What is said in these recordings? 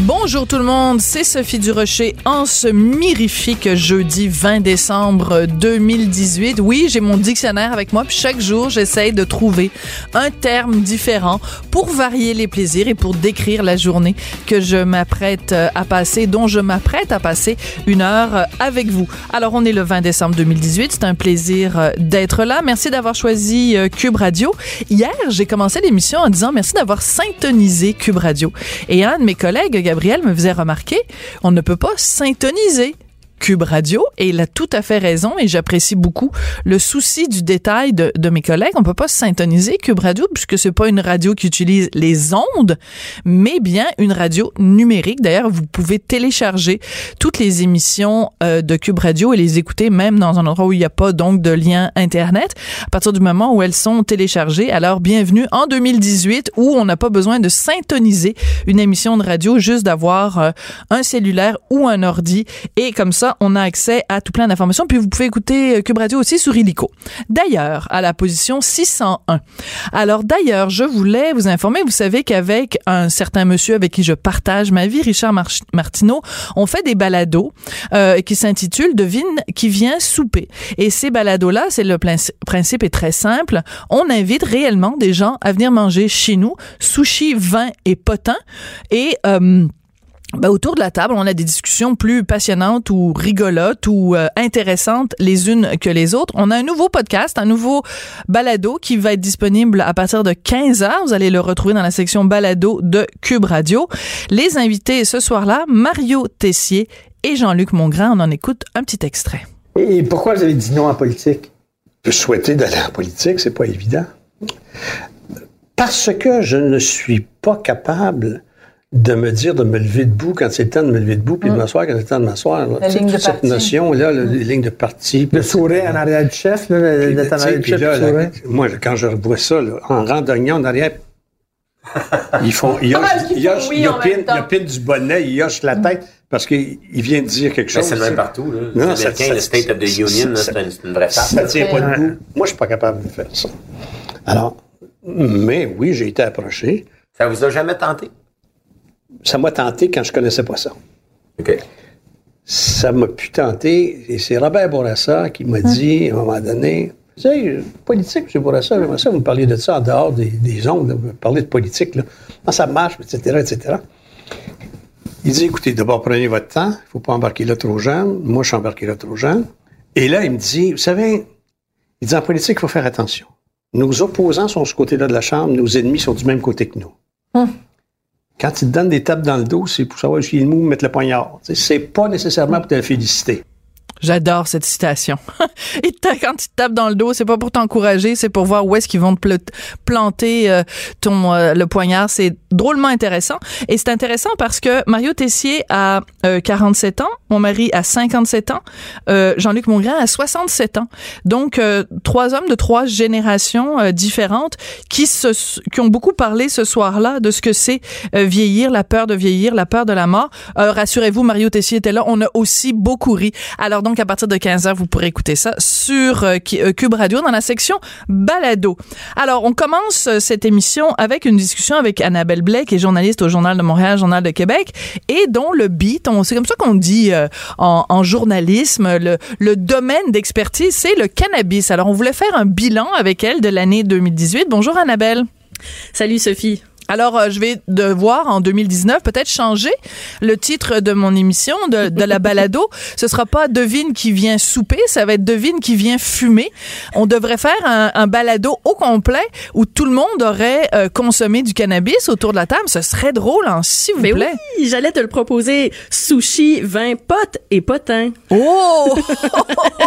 Bonjour tout le monde, c'est Sophie Durocher en ce mirifique jeudi 20 décembre 2018. Oui, j'ai mon dictionnaire avec moi, puis chaque jour, j'essaye de trouver un terme différent pour varier les plaisirs et pour décrire la journée que je m'apprête à passer, dont je m'apprête à passer une heure avec vous. Alors, on est le 20 décembre 2018, c'est un plaisir d'être là. Merci d'avoir choisi euh, Cube Radio. Hier, j'ai commencé l'émission en disant merci d'avoir syntonisé Cube Radio. Et un de mes collègues, Gabriel me faisait remarquer, on ne peut pas syntoniser Cube Radio et il a tout à fait raison et j'apprécie beaucoup le souci du détail de, mes collègues. On peut pas syntoniser Cube Radio puisque c'est pas une radio qui utilise les ondes, mais bien une radio numérique. D'ailleurs, vous pouvez télécharger toutes les émissions euh, de Cube Radio et les écouter même dans un endroit où il n'y a pas donc de lien internet à partir du moment où elles sont téléchargées. Alors, bienvenue en 2018 où on n'a pas besoin de syntoniser une émission de radio, juste d'avoir euh, un cellulaire ou un ordi et comme ça on a accès à tout plein d'informations. Puis vous pouvez écouter Cube Radio aussi sur Illico. D'ailleurs, à la position 601. Alors d'ailleurs, je voulais vous informer, vous savez qu'avec un certain monsieur avec qui je partage ma vie, Richard Martineau, on fait des balados euh, qui s'intitulent Devine qui vient souper. Et ces balados-là, c'est le principe est très simple. On invite réellement des gens à venir manger chez nous, sushi, vin et potin. Et euh, ben, autour de la table, on a des discussions plus passionnantes ou rigolotes ou euh, intéressantes les unes que les autres. On a un nouveau podcast, un nouveau balado qui va être disponible à partir de 15 heures. Vous allez le retrouver dans la section balado de Cube Radio. Les invités ce soir-là, Mario Tessier et Jean-Luc Mongrain. On en écoute un petit extrait. Et pourquoi vous avez dit non en politique? Je souhaitais d'aller en politique, c'est pas évident. Parce que je ne suis pas capable de me dire de me lever debout quand c'est le temps de me lever debout, puis de m'asseoir quand c'est le temps de m'asseoir. Cette notion-là, les lignes de parti. Le sourire en arrière du chef, là, le, en arrière du chef, Moi, quand je revois ça, en randonnant en arrière, ils font, ils, ils, ils, du bonnet, ils hochent la tête parce qu'il vient de dire quelque chose. c'est le même partout. Là. Non, ça, le State of the Union, c'est une, vraie face. Ça tient pas debout. Moi, je suis pas capable de faire ça. Alors, mais oui, j'ai été approché. Ça vous a jamais tenté? Ça m'a tenté quand je connaissais pas ça. OK. Ça m'a pu tenter, et c'est Robert Bourassa qui m'a dit, à un moment donné, tu sais, politique, M. Bourassa, j'aimerais ça, vous me parliez de ça en dehors des, des ondes, vous parlez de politique, là. Comment ça marche, etc., etc. Il dit, écoutez, d'abord, prenez votre temps, il ne faut pas embarquer là trop jeune. Moi, je suis embarqué là trop jeune. Et là, il me dit, vous savez, il dit, en politique, il faut faire attention. Nos opposants sont de ce côté-là de la Chambre, nos ennemis sont du même côté que nous. Hum. Quand ils te donnent des tapes dans le dos, c'est pour savoir jusqu'à où mettre le poignard. C'est pas nécessairement pour te féliciter. J'adore cette citation. Et quand tu te tapes dans le dos, c'est pas pour t'encourager, c'est pour voir où est-ce qu'ils vont te planter euh, ton euh, le poignard. C'est drôlement intéressant. Et c'est intéressant parce que Mario Tessier a 47 euh, ans, mon mari a 57 ans, Jean-Luc Mongrain a 67 ans. Donc trois hommes de trois générations différentes qui se qui ont beaucoup parlé ce soir-là de ce que c'est vieillir, la peur de vieillir, la peur de la mort. Rassurez-vous, Mario Tessier était là. On a aussi beaucoup ri. Alors donc, à partir de 15h, vous pourrez écouter ça sur euh, euh, Cube Radio dans la section Balado. Alors, on commence euh, cette émission avec une discussion avec Annabelle Blais, qui est journaliste au Journal de Montréal, Journal de Québec, et dont le beat, c'est comme ça qu'on dit en, journalisme, le, le domaine d'expertise, c'est le cannabis. Alors, on voulait faire un bilan avec elle de l'année 2018. Bonjour Annabelle. Salut Sophie. Alors, euh, je vais devoir, en 2019, peut-être changer le titre de mon émission, de, de la balado. Ce sera pas Devine qui vient souper, ça va être Devine qui vient fumer. On devrait faire un, un balado au complet où tout le monde aurait euh, consommé du cannabis autour de la table. Ce serait drôle, hein, s'il vous Mais plaît. oui, j'allais te le proposer. Sushi, vin, pote et potin. Oh,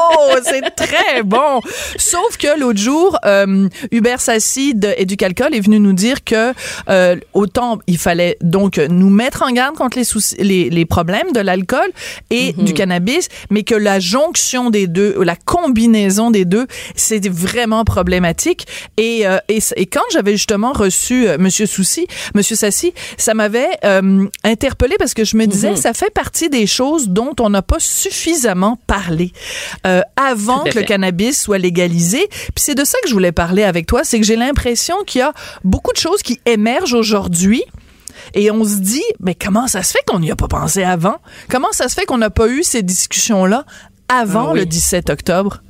Oh, c'est très bon. Sauf que l'autre jour, euh, Hubert Sassi de Éducalcool est venu nous dire que euh, autant il fallait donc nous mettre en garde contre les, soucis, les, les problèmes de l'alcool et du cannabis, mais que la jonction des deux, la combinaison des deux, c'est vraiment problématique. Et, euh, et, et quand j'avais justement reçu euh, Monsieur Souci, Monsieur Sassi, ça m'avait euh, interpellé parce que je me disais, ça fait partie des choses dont on n'a pas suffisamment parlé avant que le cannabis soit légalisé. Puis c'est de ça que je voulais parler avec toi, c'est que j'ai l'impression qu'il y a beaucoup de choses qui émergent aujourd'hui. Et on se dit, mais comment ça se fait qu'on n'y a pas pensé avant? Comment ça se fait qu'on n'a pas eu ces discussions-là avant Ah oui. le 17 octobre?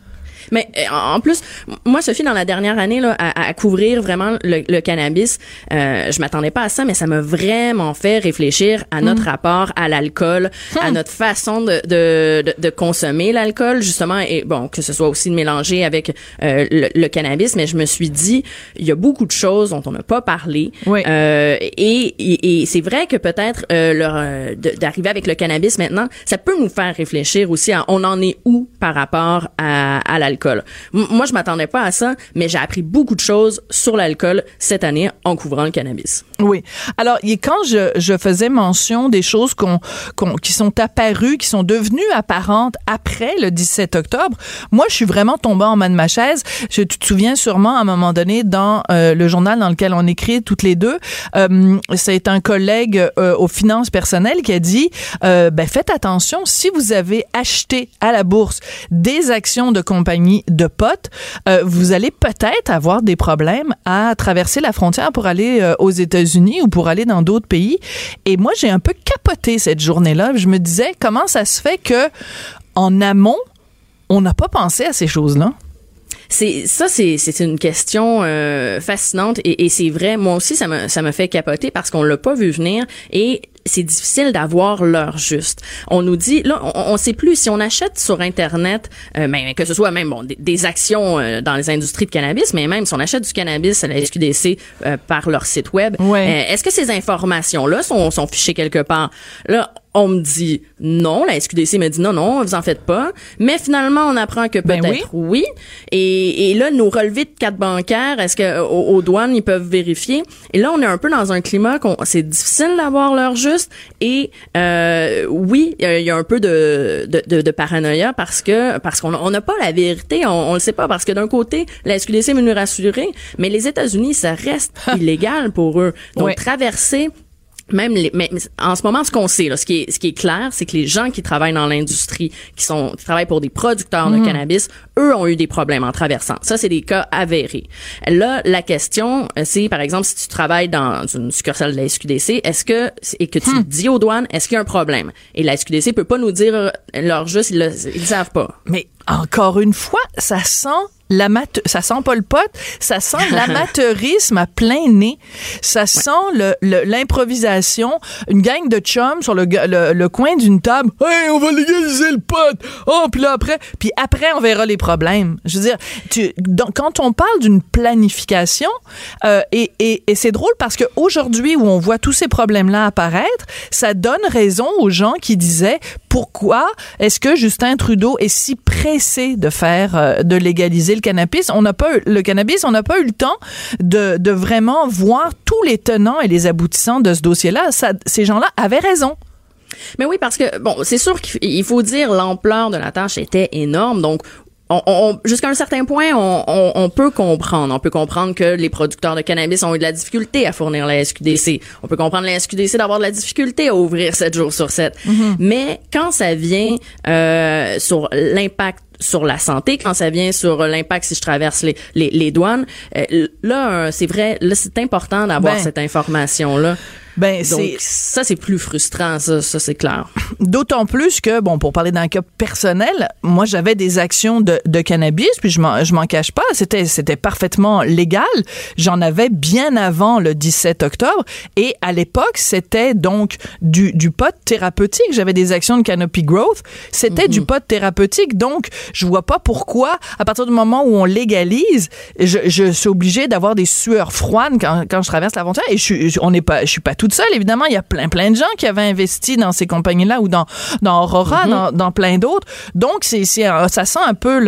Mais euh, en plus, moi, Sophie, dans la dernière année, là, à, à couvrir vraiment le, le cannabis, euh, je m'attendais pas à ça, mais ça m'a vraiment fait réfléchir à notre rapport à l'alcool, à notre façon de, de, de, de consommer l'alcool, justement, et bon, que ce soit aussi de mélanger avec euh, le, le cannabis, mais je me suis dit, il y a beaucoup de choses dont on n'a pas parlé. Oui. Euh, et, et, et c'est vrai que peut-être euh, euh, d'arriver avec le cannabis maintenant, ça peut nous faire réfléchir aussi à on en est où par rapport à, à l'alcool. Moi, je m'attendais pas à ça, mais j'ai appris beaucoup de choses sur l'alcool cette année en couvrant le cannabis. Oui. Alors, quand je, faisais mention des choses qui sont apparues, qui sont devenues apparentes après le 17 octobre, moi, je suis vraiment tombée en bas de ma chaise. Tu te souviens sûrement, à un moment donné, dans euh, le journal dans lequel on écrit toutes les deux, euh, c'est un collègue euh, aux finances personnelles qui a dit, ben, faites attention, si vous avez acheté à la bourse des actions de compagnie de potes, euh, vous allez peut-être avoir des problèmes à traverser la frontière pour aller euh, aux États-Unis ou pour aller dans d'autres pays. Et moi, j'ai un peu capoté cette journée-là. Je me disais, comment ça se fait que en amont, on n'a pas pensé à ces choses-là? C'est ça, c'est c'est une question euh, fascinante et, et c'est vrai. Moi aussi, ça me ça me fait capoter parce qu'on l'a pas vu venir et c'est difficile d'avoir l'heure juste. On nous dit là, on, on sait plus si on achète sur internet, euh, ben, que ce soit même bon des, des actions euh, dans les industries de cannabis, mais même si on achète du cannabis à la SQDC euh, par leur site web, Ouais. euh, est-ce que ces informations là sont sont fichées quelque part? Là, on me dit non, la SQDC me dit non, non, vous en faites pas. Mais finalement, on apprend que Ben peut-être oui. Et, et là, nos relevés de carte bancaire, est-ce que aux, aux douanes, ils peuvent vérifier? Et là, on est un peu dans un climat qu'on c'est difficile d'avoir l'heure juste. Et euh, oui, il y a- un peu de, de, de, de paranoïa parce que parce qu'on on n'a pas la vérité, on, on le sait pas parce que d'un côté, la SQDC veut nous rassurer, mais les États-Unis, ça reste illégal pour eux. Donc traverser même les, mais mais en ce moment, ce qu'on sait, là, ce qui est, ce qui est clair, c'est que les gens qui travaillent dans l'industrie, qui sont, qui travaillent pour des producteurs de cannabis, eux ont eu des problèmes en traversant. Ça, c'est des cas avérés. Là, la question, euh, c'est, par exemple, si tu travailles dans une succursale de la SQDC, est-ce que, et que tu dis aux douanes, est-ce qu'il y a un problème? Et la SQDC peut pas nous dire euh, leur juste, ils le, ils savent pas. Mais encore une fois, ça sent ça sent pas le pote, ça sent l'amateurisme à plein nez. Ça sent le- le- l'improvisation, une gang de chums sur le, le, le coin d'une table. Hey, on va légaliser le pote. Oh, puis là après, puis après on verra les problèmes. Je veux dire, tu, dans- quand on parle d'une planification, euh, et, et, et c'est drôle parce que aujourd'hui où on voit tous ces problèmes-là apparaître, ça donne raison aux gens qui disaient pourquoi est-ce que Justin Trudeau est si pressé de faire euh, de légaliser le cannabis On n'a pas eu, le cannabis, on n'a pas eu le temps de, vraiment voir tous les tenants et les aboutissants de ce dossier-là. Ces gens-là avaient raison. Mais oui, parce que, bon, c'est sûr qu'il il faut dire l'ampleur de la tâche était énorme. Donc, on, on- jusqu'à un certain point, on, on- on peut comprendre. On peut comprendre que les producteurs de cannabis ont eu de la difficulté à fournir la SQDC. On peut comprendre la SQDC d'avoir de la difficulté à ouvrir 7 jours sur 7. Mais quand ça vient euh, sur l'impact sur la santé, quand ça vient sur l'impact si je traverse les, les, les douanes, euh, là, c'est vrai, là, c'est important d'avoir Ben, cette information-là. Ben, Donc, c'est ça, c'est plus frustrant, ça, ça c'est clair. d'autant plus que, bon, pour parler d'un cas personnel, moi, j'avais des actions de, de cannabis, puis je m'en, je m'en cache pas, c'était, c'était parfaitement légal. J'en avais bien avant le 17 octobre, et à l'époque, c'était donc du, du pot thérapeutique. J'avais des actions de canopy growth, c'était du pot thérapeutique. Donc, je vois pas pourquoi, à partir du moment où on légalise, je, je suis obligée d'avoir des sueurs froides quand, quand je traverse la frontière. Et je, on n'est pas, je suis pas toute seule, évidemment. Il y a plein, plein de gens qui avaient investi dans ces compagnies-là ou dans, dans Aurora, dans, dans plein d'autres. Donc, c'est, un- ça sent un peu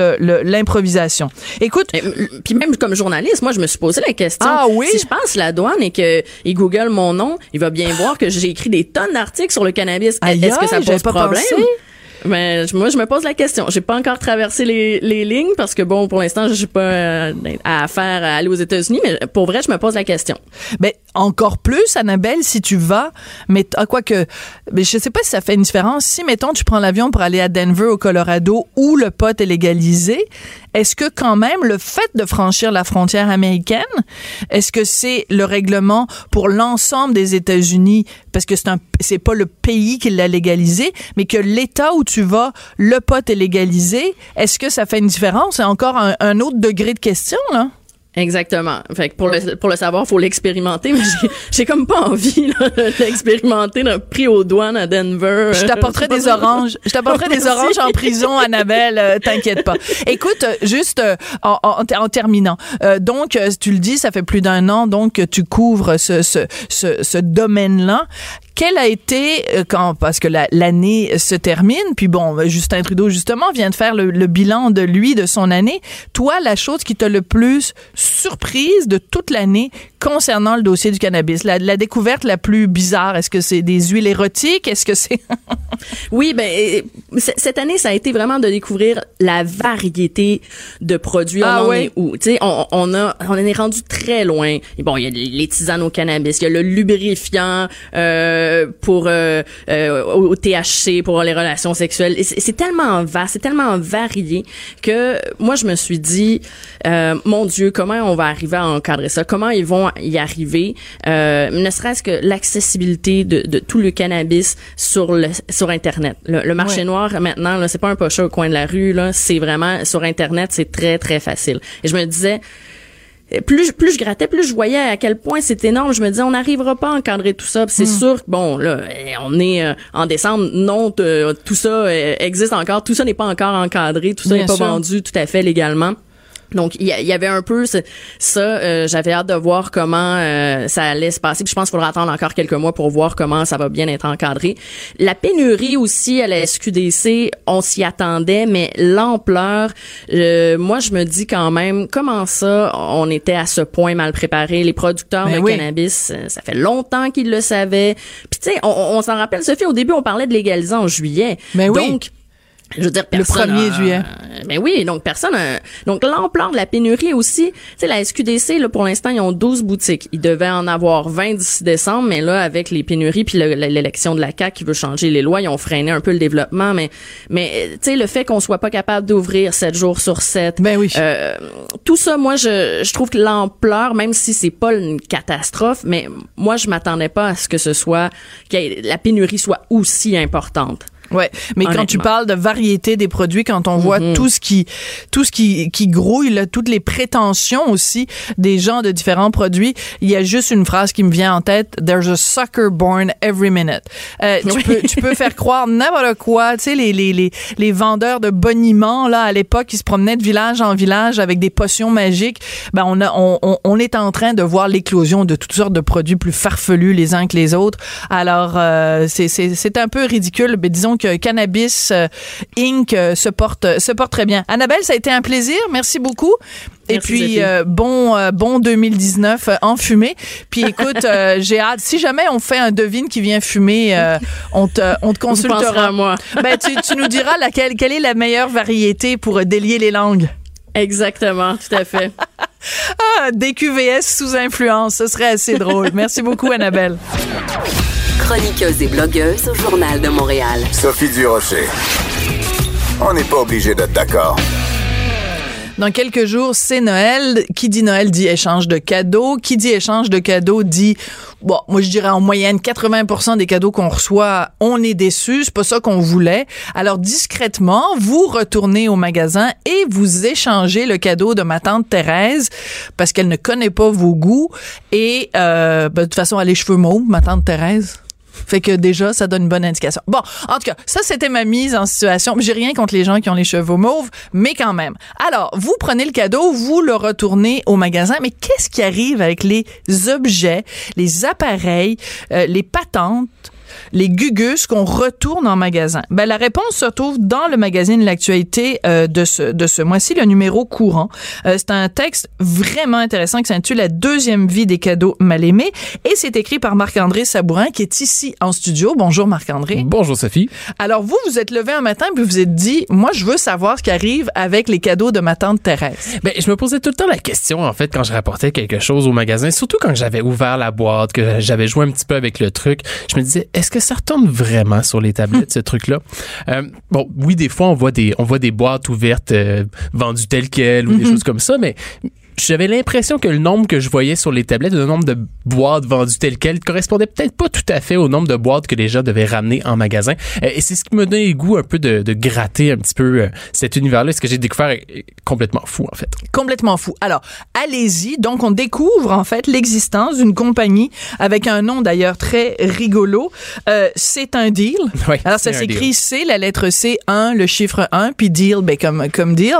l'improvisation. Écoute, Et, m- Puis même comme journaliste, moi, je me suis posé la question. Ah oui? Si je passe la douane et que il Google mon nom, il va bien voir que j'ai écrit des tonnes d'articles sur le cannabis. Est-ce que ça pose pas problème? pensé. Mais moi, je me pose la question. J'ai pas encore traversé les, les lignes parce que bon, pour l'instant, je suis pas euh, à faire à aller aux États-Unis. Mais pour vrai, je me pose la question. Ben, encore plus, Annabelle, si tu vas, mais à quoi que, mais je sais pas si ça fait une différence. Si, mettons, tu prends l'avion pour aller à Denver, au Colorado, où le pot est légalisé, est-ce que quand même le fait de franchir la frontière américaine, est-ce que c'est le règlement pour l'ensemble des États-Unis, parce que c'est un, c'est pas le pays qui l'a légalisé, mais que l'État où tu vas, le pot est légalisé, est-ce que ça fait une différence? C'est encore un, un autre degré de question, là? Exactement. Fait que pour le, pour le savoir, faut l'expérimenter, mais j'ai- j'ai comme pas envie là, de l'expérimenter d'un prix aux douanes à Denver. Je t'apporterai des oranges. Je t'apporterai des oranges en prison, Annabelle. euh, T'inquiète pas. Écoute, euh, juste euh, en, en- en terminant. euh, donc, euh, tu le dis, ça fait plus d'un an donc que tu couvres ce, ce, ce, ce domaine-là. Quel a été euh, quand parce que la- l'année se termine, puis bon, euh, Justin Trudeau justement vient de faire le, le bilan de lui de son année. Toi, la chose qui t'a le plus surprise de toute l'année concernant le dossier du cannabis, la, la découverte la plus bizarre, est-ce que c'est des huiles érotiques, est-ce que c'est Oui, ben cette année, ça a été vraiment de découvrir la variété de produits. Ah on en ouais? est où Tu sais, on, on a, on en est rendu très loin. Et bon, il y a les tisanes au cannabis, il y a le lubrifiant euh, pour euh, euh, au THC pour les relations sexuelles. C'est tellement vaste, c'est tellement varié que moi, je me suis dit, mon Dieu, comment on va arriver à encadrer ça? Comment ils vont y arriver? Euh, Ne serait-ce que l'accessibilité de, de tout le cannabis sur le sur Internet. Le, le marché Ouais. noir maintenant, là, c'est pas un pocheur au coin de la rue, là, c'est vraiment sur Internet, c'est très très facile. Et je me disais plus je, plus je grattais, plus je voyais à quel point c'est énorme. Je me disais, on n'arrivera pas à encadrer tout ça. C'est sûr que, bon, là, eh, on est euh, en décembre. Non, tout ça euh, existe encore. Tout ça n'est pas encore encadré. Tout ça n'est pas sûr. vendu tout à fait légalement. Donc il y, avait un peu ce- ça. euh, J'avais hâte de voir comment euh, ça allait se passer. Puis je pense qu'il faudra attendre encore quelques mois pour voir comment ça va bien être encadré. La pénurie aussi à la SQDC, on s'y attendait, mais l'ampleur, euh, moi je me dis quand même comment ça, on était à ce point mal préparé? Les producteurs Ben de oui. cannabis, ça fait longtemps qu'ils le savaient. Puis tu sais, on, on s'en rappelle, Sophie, au début on parlait de légaliser en juillet. Ben oui. Je veux dire, Le personne 1er a- juillet. Ben oui, donc personne. a- Donc l'ampleur de la pénurie aussi. Tu sais, la SQDC là pour l'instant ils ont 12 boutiques. Ils devaient en avoir 20 d'ici décembre, mais là avec les pénuries puis le- l'élection de la CAC qui veut changer les lois, ils ont freiné un peu le développement. Mais mais tu sais le fait qu'on soit pas capable d'ouvrir 7 jours sur 7 Ben oui. euh, tout ça, moi, je, je trouve que l'ampleur, même si c'est pas une catastrophe, mais moi, je m'attendais pas à ce que ce soit, que la pénurie soit aussi importante. Ouais, mais quand tu parles de variété des produits, quand on voit tout ce qui tout ce qui qui grouille, là, toutes les prétentions aussi des gens de différents produits, il y a juste une phrase qui me vient en tête There's a sucker born every minute. Euh, tu Oui. peux tu peux faire croire n'importe quoi, tu sais les les les les vendeurs de boniments là à l'époque qui se promenaient de village en village avec des potions magiques, ben on a on on, on est en train de voir l'éclosion de toutes sortes de produits plus farfelus les uns que les autres. Alors euh, c'est c'est c'est un peu ridicule, mais disons que Cannabis euh, Inc euh, se porte se porte très bien. Annabelle, ça a été un plaisir, merci beaucoup. Et Merci, puis euh, bon euh, bon 2019 euh, en fumée. Puis écoute, euh, j'ai hâte. Si jamais on fait un devine qui vient fumer, euh, on te on te consultera. à moi. Ben tu, tu nous diras laquelle quelle est la meilleure variété pour euh, délier les langues. Exactement, tout à fait. Ah, DQVS sous influence, ce serait assez drôle. Merci beaucoup Annabelle. Chroniqueuse et blogueuse au Journal de Montréal. Sophie Durocher. On n'est pas obligé d'être d'accord. Dans quelques jours, c'est Noël. Qui dit Noël dit échange de cadeaux. Qui dit échange de cadeaux dit, bon, moi je dirais en moyenne 80% des cadeaux qu'on reçoit, on est déçu. C'est pas ça qu'on voulait. Alors discrètement, vous retournez au magasin et vous échangez le cadeau de ma tante Thérèse parce qu'elle ne connaît pas vos goûts et euh, ben, de toute façon elle a les cheveux mauves, ma tante Thérèse. Fait que déjà, ça donne une bonne indication. Bon, en tout cas, ça, c'était ma mise en situation. J'ai rien contre les gens qui ont les cheveux mauves, mais quand même. Alors, vous prenez le cadeau, vous le retournez au magasin, mais qu'est-ce qui arrive avec les objets, les appareils, euh, les patentes, les gugus qu'on retourne en magasin? Ben, la réponse se trouve dans le magazine L'actualité euh, de ce, de ce mois-ci, le numéro courant. Euh, c'est un texte vraiment intéressant qui s'intitule La deuxième vie des cadeaux mal aimés et c'est écrit par Marc-André Sabourin qui est ici en studio. Bonjour Marc-André. Bonjour Sophie. Alors vous, vous êtes levé un matin puis vous vous êtes dit, moi je veux savoir ce qui arrive avec les cadeaux de ma tante Thérèse. Ben, je me posais tout le temps la question, en fait, quand je rapportais quelque chose au magasin, surtout quand j'avais ouvert la boîte, que j'avais joué un petit peu avec le truc. Je me disais, est-ce que ça retombe vraiment sur les tablettes, ce truc-là? Euh, bon, oui, des fois, on voit des, on voit des boîtes ouvertes euh, vendues telles quelles ou des choses comme ça, mais j'avais l'impression que le nombre que je voyais sur les tablettes, le nombre de boîtes vendues telles quelles, correspondait peut-être pas tout à fait au nombre de boîtes que les gens devaient ramener en magasin. Euh, et c'est ce qui me donnait le goût un peu de, de gratter un petit peu euh, cet univers-là. Ce que j'ai découvert est complètement fou, en fait. Complètement fou. Alors, allez-y. Donc, on découvre, en fait, l'existence d'une compagnie avec un nom d'ailleurs très rigolo. Euh, c'est un deal. Oui, Alors, ça s'écrit. C, la lettre C, 1, le chiffre 1, puis deal, ben, comme, comme deal.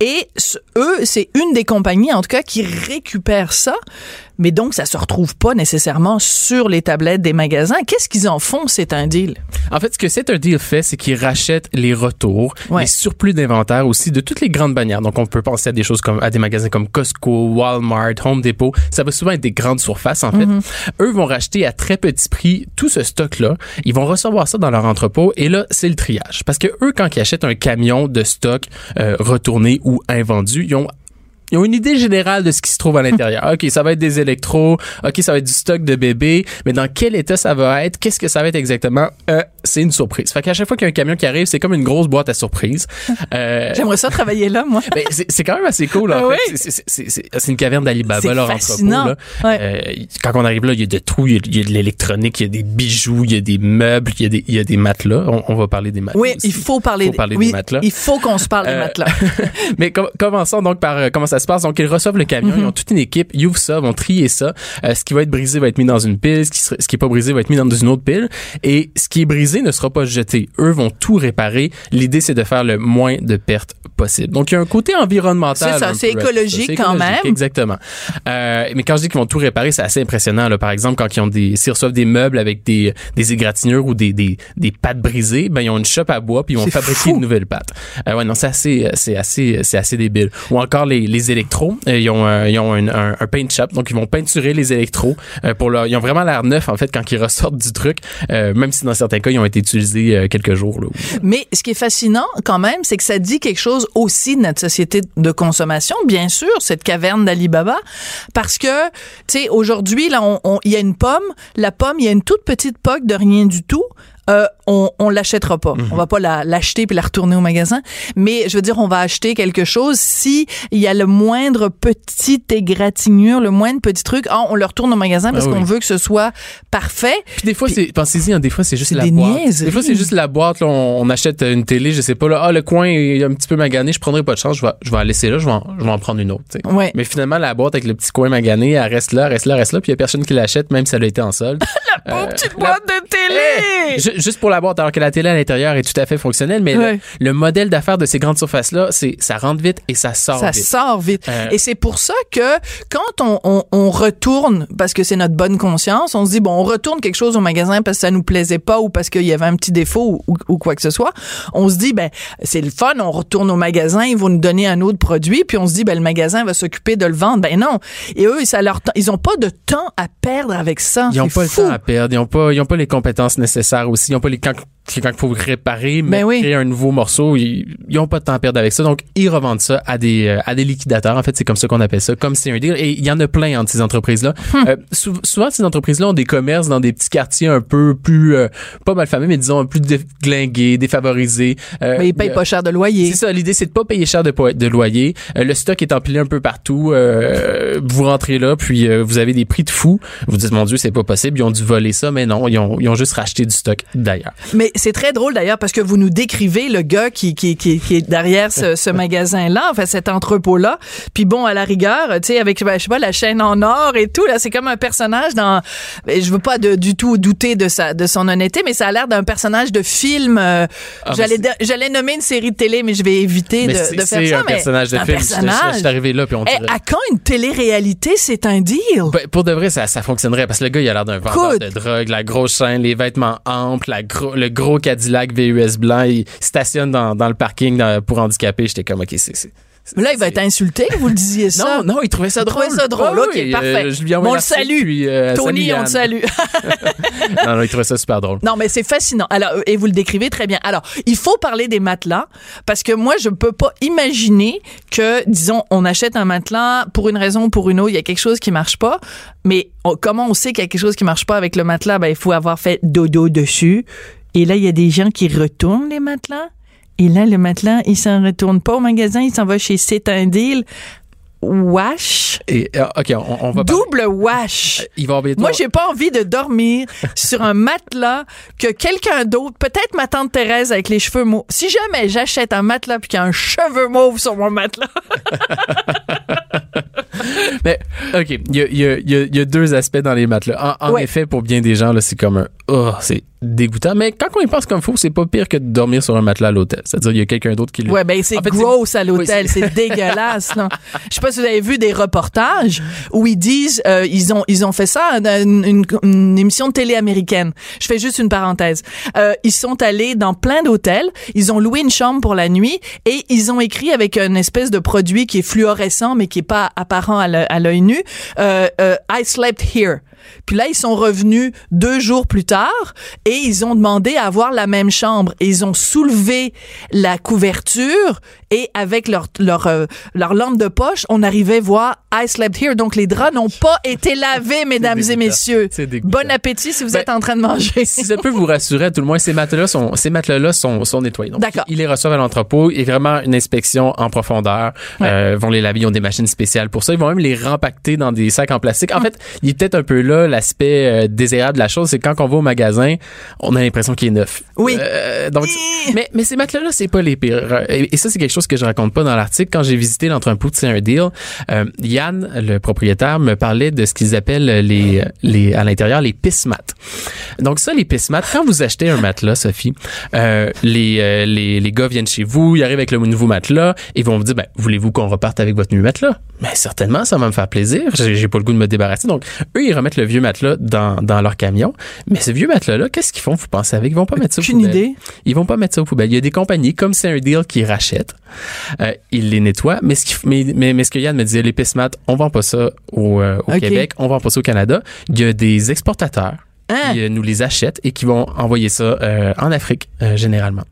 Et eux, c'est une des compagnies, en tout cas, qui récupère ça. Mais donc, ça se retrouve pas nécessairement sur les tablettes des magasins. Qu'est-ce qu'ils en font, c'est un deal? En fait, ce que c'est un deal fait, c'est qu'il rachète les retours, Ouais. les surplus d'inventaire aussi de toutes les grandes bannières. Donc, on peut penser à des choses comme à des magasins comme Costco, Walmart, Home Depot. Ça va souvent être des grandes surfaces, en fait. Eux vont racheter à très petit prix tout ce stock-là. Ils vont recevoir ça dans leur entrepôt et là, c'est le triage. Parce que eux, quand ils achètent un camion de stock euh, retourné ou invendu, ils ont ils ont une idée générale de ce qui se trouve à l'intérieur. OK, ça va être des électros. OK, ça va être du stock de bébé. Mais dans quel état ça va être? Qu'est-ce que ça va être exactement? Euh, c'est une surprise. Fait qu'à chaque fois qu'il y a un camion qui arrive, c'est comme une grosse boîte à surprise. Euh, J'aimerais ça travailler là, moi. ben, c'est quand même assez cool, en Ah fait. C'est- une caverne d'Alibaba, leur fascinant. entrepôt. Là. Ouais. Euh, quand on arrive là, il y a de tout. Il y a, il y a de l'électronique, il y a des bijoux, il y a des meubles, il y a des, il y a des matelas. On, on va parler des matelas. Oui, aussi. il faut parler, Faut parler oui, des matelas. Il faut qu'on se parle des Euh, matelas. Mais com- commençons donc par euh, comment ça se passe. Donc, ils reçoivent le camion, Mhm. ils ont toute une équipe, ils ouvrent ça, vont trier ça. Ce qui va être brisé va être mis dans une pile, ce qui, sera- ce qui est pas brisé va être mis dans une autre pile. Et ce qui est brisé ne sera pas jeté. Eux vont tout réparer. L'idée, c'est de faire le moins de pertes possible. Donc, il y a un côté environnemental. C'est ça, c'est écologique quand écologique, même. Exactement. Euh, mais quand je dis qu'ils vont tout réparer, c'est assez impressionnant. Là. Par exemple, quand ils ont des, s'ils reçoivent des meubles avec des, des égratignures ou des, des, des pattes brisées, ben ils ont une chope à bois puis ils vont fabriquer fou. de nouvelles pattes. Euh, ouais, non, c'est assez, c'est assez, c'est assez débile. Ou encore les, les électros, euh, ils ont, euh, ils ont un, un, un paint shop, donc ils vont peinturer les électros euh, pour leur, ils ont vraiment l'air neuf en fait quand ils ressortent du truc, euh, même si dans certains cas ils ont été utilisés euh, quelques jours. Mais ce qui est fascinant quand même, c'est que ça dit quelque chose aussi de notre société de consommation, bien sûr, cette caverne d'Alibaba, parce que, tu sais, aujourd'hui, là, il y a une pomme, la pomme, il y a une toute petite poque de rien du tout. Euh, on, on l'achètera pas. On va pas la- l'acheter puis la retourner au magasin. Mais je veux dire, on va acheter quelque chose si il y a le moindre petit égratignure, le moindre petit truc, ah, on le retourne au magasin parce Ah oui. qu'on veut que ce soit parfait. Puis des fois, c'est, pensez-y, hein, des fois, c'est juste la des boîte. niaiseries. Des fois, c'est juste la boîte, là, on, on achète une télé, je sais pas, là, ah, le coin est un petit peu magané, je prendrai pas de chance, je vais, je vais la laisser là, je vais en, je vais en prendre une autre. Ouais. Mais finalement, la boîte avec le petit coin magané, elle reste là, reste là, reste là, puis il y a personne qui l'achète, même si elle a été en solde. Oh, Euh, petite la- boîte de télé! Ju- Juste pour la boîte, alors que la télé à l'intérieur est tout à fait fonctionnelle, mais le- modèle d'affaires de ces grandes surfaces-là, c'est ça rentre vite et ça sort Ça vite. sort vite. Euh, Et c'est pour ça que quand on, on, on retourne, parce que c'est notre bonne conscience, on se dit, bon, on retourne quelque chose au magasin parce que ça nous plaisait pas ou parce qu'il y avait un petit défaut ou, ou quoi que ce soit, on se dit, ben, c'est le fun, on retourne au magasin, ils vont nous donner un autre produit, puis on se dit, ben, le magasin va s'occuper de le vendre. Ben non. Et eux, ça leur, ils ont pas de temps à perdre avec ça. Ils C'est pas fou. le temps à perdre, ils n'ont pas, ils pas les compétences nécessaires aussi, ils ont pas les quand il faut réparer, Ben mais oui. créer un nouveau morceau, ils, ils ont pas de temps à perdre avec ça. Donc, ils revendent ça à des, euh, à des liquidateurs. En fait, c'est comme ça qu'on appelle ça, comme c'est un deal. Et il y en a plein entre ces entreprises-là. Hum. Euh, sou- souvent, ces entreprises-là ont des commerces dans des petits quartiers un peu plus, euh, pas mal fameux, mais disons, plus déglingués, défavorisés. Euh, Mais ils payent pas cher de loyer. c'est ça, l'idée c'est de pas payer cher de, loyer. Le stock est empilé un peu partout. Euh, vous rentrez là, puis euh, vous avez des prix de fou. Vous dites mon Dieu, c'est pas possible. Ils ont dû voler ça, mais non, ils ont, ils ont juste racheté du stock d'ailleurs. Mais c'est très drôle d'ailleurs parce que vous nous décrivez le gars qui, qui, qui, qui est derrière ce, ce magasin-là, enfin cet entrepôt-là. Puis bon, à la rigueur, tu sais, avec, ben, je sais pas, la chaîne en or et tout, là, c'est comme un personnage dans, ben, je veux pas de- du tout douter de sa, de son honnêteté, mais ça a l'air d'un personnage de film. euh, Ah, j'allais, j'allais nommer une série de télé, mais je vais éviter de, c'est de faire c'est ça. un mais personnage de un film. Je- je- personnage. Je, suis arrivé là, puis on Eh, dirait. à quand une télé-réalité, c'est un deal? Ben, pour de vrai, ça, ça fonctionnerait parce que le gars, il a l'air d'un vendeur de drogue, la grosse chaîne, les vêtements amples, la gros, le gros Cadillac VUS blanc, il stationne dans, dans le parking dans- pour handicapés. J'étais comme, OK, c'est... Mais là, il va être insulté vous le disiez ça. Non, non, il trouvait ça Il drôle. trouvait ça drôle. OK, oui, parfait. euh, je lui on le salue. puis, euh, Tony, on te salue. non, non, il trouvait ça super drôle. Non, mais c'est fascinant. Alors, euh, et vous le décrivez très bien. Alors, il faut parler des matelas parce que moi, je peux pas imaginer que, disons, on achète un matelas pour une raison ou pour une autre, il y a quelque chose qui marche pas. Mais on- comment on sait qu'il y a quelque chose qui marche pas avec le matelas? Ben, il faut avoir fait dodo dessus. Et là, il y a des gens qui retournent les matelas. Et là, le matelas, il s'en retourne pas au magasin, il s'en va chez C'est un deal. Wash. Et, euh, OK, on, on va parler- Double wash. Il va. Moi, j'ai pas envie de dormir sur un matelas que quelqu'un d'autre, peut-être ma tante Thérèse avec les cheveux mauves. Si jamais j'achète un matelas puis qu'il y a un cheveu mauve sur mon matelas, Mais, OK, il y a, y y deux aspects dans les matelas. En, en Ouais. effet, pour bien des gens, là, c'est comme un... Oh, c'est dégoûtant. Mais quand on y pense comme faut, c'est pas pire que de dormir sur un matelas à l'hôtel. C'est-à-dire, il y a quelqu'un d'autre qui le... ouais, ben c'est En fait, gross à l'hôtel, oui, c'est dégueulasse. Là. Je sais pas si vous avez vu des reportages où ils disent, euh, ils ont ils ont fait ça, une, une- une émission de télé américaine. Je fais juste une parenthèse. Euh, ils sont allés dans plein d'hôtels, ils ont loué une chambre pour la nuit et ils ont écrit avec une espèce de produit qui est fluorescent mais qui est pas apparent à l'œil nu, euh, euh, I slept here. Puis là, ils sont revenus deux jours plus tard et ils ont demandé à avoir la même chambre. Et ils ont soulevé la couverture et avec leur leur euh, leur lampe de poche, on arrivait voir I slept here. Donc les draps n'ont pas été lavés, mesdames et messieurs. Bon appétit si vous Ben, êtes en train de manger. si ça peut vous rassurer, à tout le moins, ces matelas sont, ces matelas-là sont, sont nettoyés. Donc, D'accord. Ils les reçoivent à l'entrepôt. A vraiment une inspection en profondeur. Euh, vont les laver. Ils ont des machines spéciales pour ça. Ils vont même les rempacter dans des sacs en plastique. Hum. En fait, il est peut-être un peu l'aspect euh, désirable de la chose. C'est quand on va au magasin, on a l'impression qu'il est neuf. Oui. Euh, donc, mais, mais ces matelas-là, c'est pas les pires. Et, et ça, c'est quelque chose que je raconte pas dans l'article. Quand j'ai visité l'entrepôt de C'est un deal, euh, Yann, le propriétaire, me parlait de ce qu'ils appellent les, les, à l'intérieur, les pissemats. Donc ça, les pissemats, quand vous achetez un matelas, Sophie, euh, les, euh, les, les gars viennent chez vous, ils arrivent avec le nouveau matelas, ils vont vous dire, ben, voulez-vous qu'on reparte avec votre nouveau matelas? Mais certainement, ça va me faire plaisir. J'ai pas le goût de me débarrasser. Donc, eux, ils remettent le vieux matelas dans, dans leur camion. Mais ce vieux matelas-là, qu'est-ce qu'ils font, vous pensez avec? Ils vont pas mettre ça Aucune idée. Ils vont pas mettre ça aux poubelles. Il y a des compagnies, comme c'est un deal, qui rachètent. Euh, ils les nettoient. Mais ce, qu'il f- mais, mais, mais ce que Yann me disait, les pissemats, on vend pas ça au, euh, au. Québec, on vend pas ça au Canada. Il y a des exportateurs Hein? qui euh, nous les achètent et qui vont envoyer ça euh, en Afrique, euh, généralement.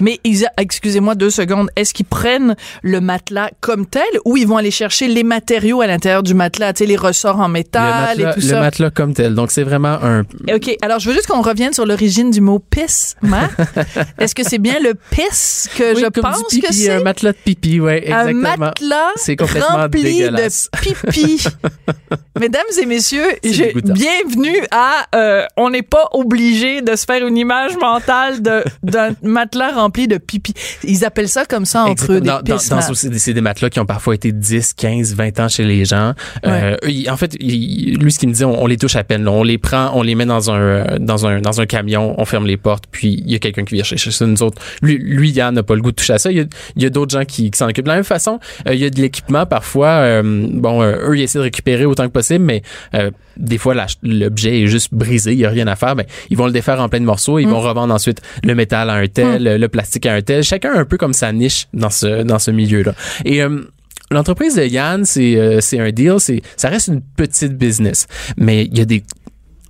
Mais excusez-moi deux secondes, est-ce qu'ils prennent le matelas comme tel ou ils vont aller chercher les matériaux à l'intérieur du matelas, tu sais les ressorts en le métal matelas, et tout le ça? matelas comme tel. Donc, c'est vraiment un... OK, alors je veux juste qu'on revienne sur l'origine du mot pisse. Est-ce que c'est bien le pisse que Oui, je comme pense du que c'est? un matelas de pipi, ouais, Un exactement. matelas C'est complètement rempli de pipi. Mesdames et messieurs, bienvenue à euh, on n'est pas obligé de se faire une image mentale d'un matelas rempli de pipi. Ils appellent ça comme ça entre eux des Dans- dans- dans- c'est des- matelas qui ont parfois été 10, 15, 20 ans chez les gens. Euh, en fait, lui, ce qu'il me dit, on, on les touche à peine. là. On les prend, on les met dans un, euh, dans un, dans un camion, on ferme les portes, puis il y a quelqu'un qui vient chercher ça. Nous autres, lui, lui, Yann n'a pas le goût de toucher à ça. Il y a, d'autres gens qui, qui s'en occupent. De la même façon, euh, il y a de l'équipement parfois. euh, bon, euh, eux, ils essaient de récupérer autant que possible, mais euh, des fois, l'objet est juste brisé, il y a rien à faire. Ben, ils vont le défaire en plein de morceaux. Ils vont revendre ensuite le métal à un tel, le plastique à un tel. Chacun un peu comme sa niche dans ce, dans ce milieu-là. Et euh, l'entreprise de Yann, c'est euh, c'est un deal. C'est ça reste une petite business, mais il y a des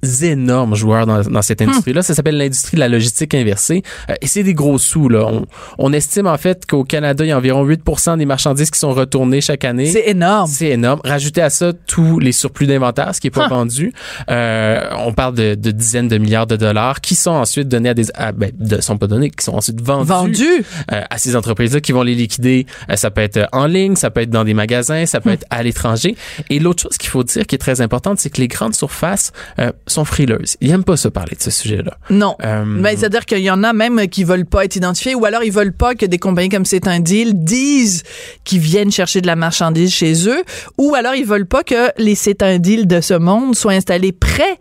énormes joueurs dans, dans cette industrie-là. Ça s'appelle l'industrie de la logistique inversée. Euh, et c'est des gros sous. Là. On, on estime en fait qu'au Canada, il y a environ 8% des marchandises qui sont retournées chaque année. C'est énorme. C'est énorme. Rajoutez à ça tous les surplus d'inventaire, ce qui est pas vendu. Euh, on parle de, de, dizaines de milliards de dollars qui sont ensuite donnés à des... À, ben, de, sont pas donnés, qui sont ensuite vendus. Vendus? Euh, à ces entreprises-là qui vont les liquider. Euh, ça peut être en ligne, ça peut être dans des magasins, ça peut être à l'étranger. Et l'autre chose qu'il faut dire qui est très importante, c'est que les grandes surfaces euh, sont frileuses. Ils aiment pas se parler de ce sujet-là. Non. Euh, Mais c'est-à-dire qu'il y en a même qui veulent pas être identifiés ou alors ils veulent pas que des compagnies comme C'est un deal disent qu'ils viennent chercher de la marchandise chez eux ou alors ils veulent pas que les C'est un deal de ce monde soient installés près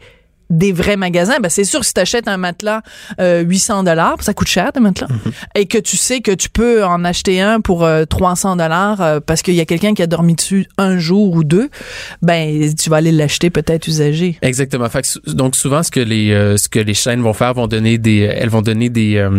des vrais magasins, ben c'est sûr si tu achètes un matelas euh, 800 dollars, ça coûte cher des matelas, et que tu sais que tu peux en acheter un pour euh, 300 dollars euh, parce qu'il y a quelqu'un qui a dormi dessus un jour ou deux, ben tu vas aller l'acheter peut-être usagé. Exactement. Fait que sou- donc souvent ce que les euh, ce que les chaînes vont faire vont donner des elles vont donner des euh,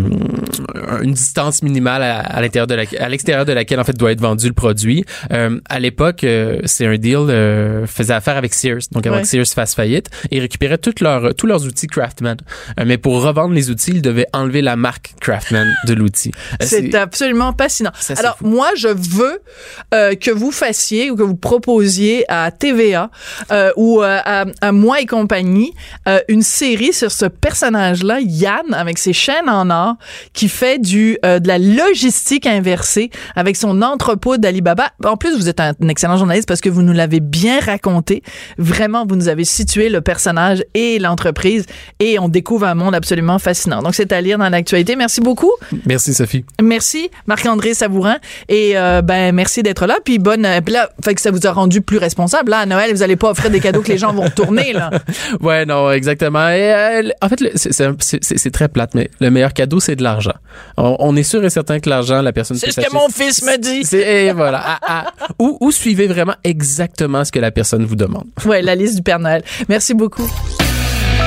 une distance minimale à, à l'intérieur de la à l'extérieur de laquelle en fait doit être vendu le produit. Euh, à l'époque, euh, c'est un deal euh, faisait affaire avec Sears. Donc avant Ouais. que Sears fasse faillite, et ils récupéraient toutes leurs tous leurs outils Craftman. Euh, mais pour revendre les outils, ils devaient enlever la marque Craftman de l'outil. Euh, C'est absolument fascinant. Ça, Alors fou. moi, je veux euh, que vous fassiez ou que vous proposiez à TVA euh, ou euh, à, à moi et compagnie euh, une série sur ce personnage-là, Yann, avec ses chaînes en or, qui fait du euh, de la logistique inversée avec son entrepôt d'Alibaba. En plus, vous êtes un, un excellent journaliste parce que vous nous l'avez bien raconté. Vraiment, vous nous avez situé le personnage et l'entreprise et on découvre un monde absolument fascinant. Donc, c'est à lire dans l'actualité. Merci beaucoup. Merci Sophie. Merci Marc-André Savourin et euh, ben merci d'être là puis bonne euh, là fait que ça vous a rendu plus responsable là à Noël vous allez pas offrir des cadeaux que les gens vont retourner là. Ouais, non, exactement. Et, euh, en fait, c'est- très plate, mais le meilleur cadeau, c'est de l'argent. On, on est sûr et certain que l'argent, la personne C'est ce que mon fils me dit. C'est et voilà. Ah, ah. Ou, ou suivez vraiment exactement ce que la personne vous demande? Ouais, la liste du Père Noël. Merci beaucoup.